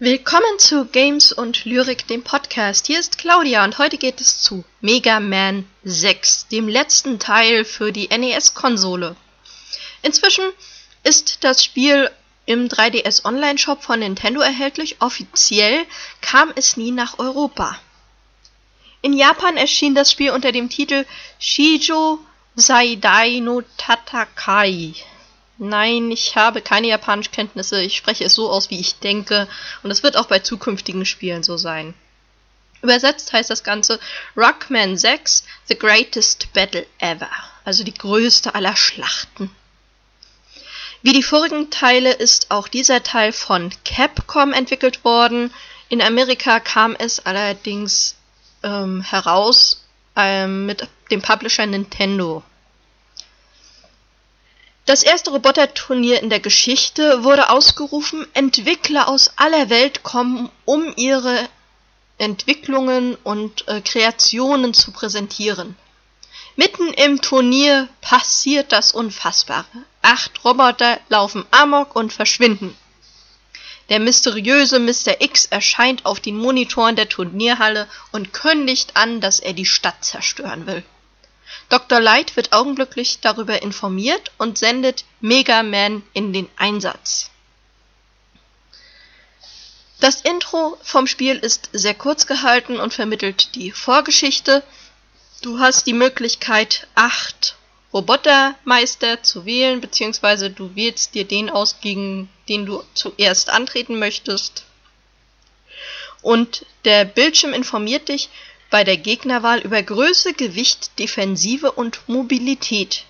Willkommen zu Games und Lyrik, dem Podcast. Hier ist Claudia und heute geht es zu Mega Man 6, dem letzten Teil für die NES-Konsole. Inzwischen ist das Spiel im 3DS Online-Shop von Nintendo erhältlich. Offiziell kam es nie nach Europa. In Japan erschien das Spiel unter dem Titel Shijo Saidai no Tatakai. Nein, ich habe keine Japanischkenntnisse. Ich spreche es so aus, wie ich denke. Und es wird auch bei zukünftigen Spielen so sein. Übersetzt heißt das Ganze Rockman 6 The Greatest Battle Ever. Also die größte aller Schlachten. Wie die vorigen Teile ist auch dieser Teil von Capcom entwickelt worden. In Amerika kam es allerdings ähm, heraus ähm, mit dem Publisher Nintendo. Das erste Roboterturnier in der Geschichte wurde ausgerufen. Entwickler aus aller Welt kommen, um ihre Entwicklungen und äh, Kreationen zu präsentieren. Mitten im Turnier passiert das Unfassbare. Acht Roboter laufen amok und verschwinden. Der mysteriöse Mr. X erscheint auf den Monitoren der Turnierhalle und kündigt an, dass er die Stadt zerstören will. Dr. Light wird augenblicklich darüber informiert und sendet Mega Man in den Einsatz. Das Intro vom Spiel ist sehr kurz gehalten und vermittelt die Vorgeschichte. Du hast die Möglichkeit, acht Robotermeister zu wählen, beziehungsweise du wählst dir den aus, gegen den du zuerst antreten möchtest. Und der Bildschirm informiert dich bei der Gegnerwahl über Größe, Gewicht, Defensive und Mobilität.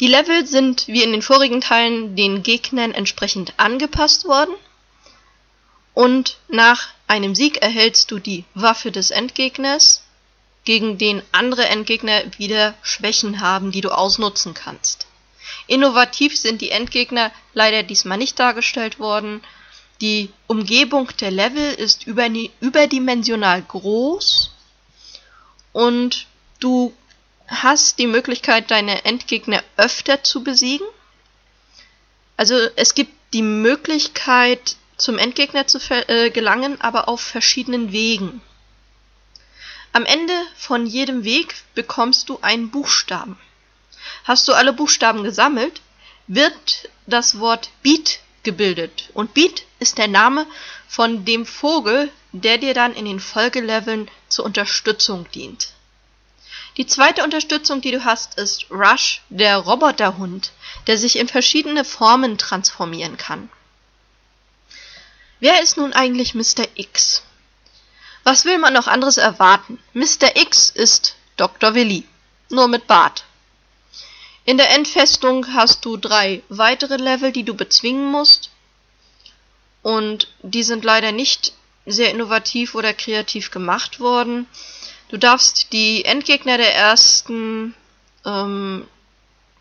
Die Level sind wie in den vorigen Teilen den Gegnern entsprechend angepasst worden. Und nach einem Sieg erhältst du die Waffe des Endgegners, gegen den andere Endgegner wieder Schwächen haben, die du ausnutzen kannst. Innovativ sind die Endgegner leider diesmal nicht dargestellt worden, die Umgebung der Level ist überdimensional groß und du hast die Möglichkeit, deine Endgegner öfter zu besiegen. Also es gibt die Möglichkeit, zum Endgegner zu äh, gelangen, aber auf verschiedenen Wegen. Am Ende von jedem Weg bekommst du einen Buchstaben. Hast du alle Buchstaben gesammelt, wird das Wort Beat gebildet. Und Beat ist der Name von dem Vogel, der dir dann in den Folgeleveln zur Unterstützung dient. Die zweite Unterstützung, die du hast, ist Rush, der Roboterhund, der sich in verschiedene Formen transformieren kann. Wer ist nun eigentlich Mr. X? Was will man noch anderes erwarten? Mr. X ist Dr. Willi, nur mit Bart. In der Endfestung hast du drei weitere Level, die du bezwingen musst. Und die sind leider nicht sehr innovativ oder kreativ gemacht worden. Du darfst die Endgegner der ersten ähm,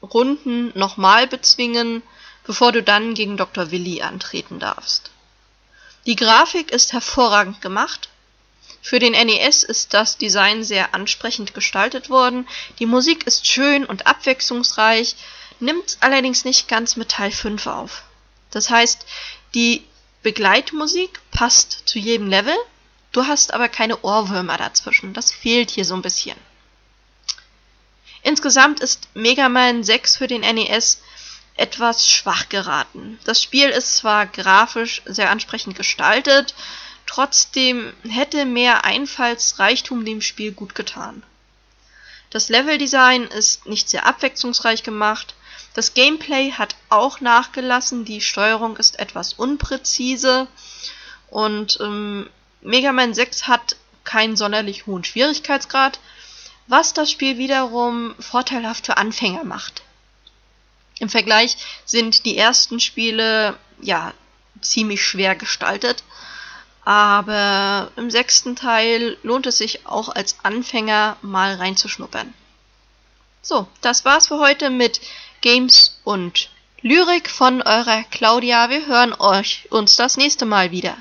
Runden nochmal bezwingen, bevor du dann gegen Dr. Willi antreten darfst. Die Grafik ist hervorragend gemacht. Für den NES ist das Design sehr ansprechend gestaltet worden, die Musik ist schön und abwechslungsreich, nimmt allerdings nicht ganz mit Teil 5 auf. Das heißt, die Begleitmusik passt zu jedem Level, du hast aber keine Ohrwürmer dazwischen. Das fehlt hier so ein bisschen. Insgesamt ist Mega Man 6 für den NES etwas schwach geraten. Das Spiel ist zwar grafisch sehr ansprechend gestaltet, Trotzdem hätte mehr Einfallsreichtum dem Spiel gut getan. Das Leveldesign ist nicht sehr abwechslungsreich gemacht, das Gameplay hat auch nachgelassen, die Steuerung ist etwas unpräzise und ähm, Mega Man 6 hat keinen sonderlich hohen Schwierigkeitsgrad, was das Spiel wiederum vorteilhaft für Anfänger macht. Im Vergleich sind die ersten Spiele ja ziemlich schwer gestaltet aber im sechsten Teil lohnt es sich auch als Anfänger mal reinzuschnuppern. So, das war's für heute mit Games und Lyrik von eurer Claudia. Wir hören euch uns das nächste Mal wieder.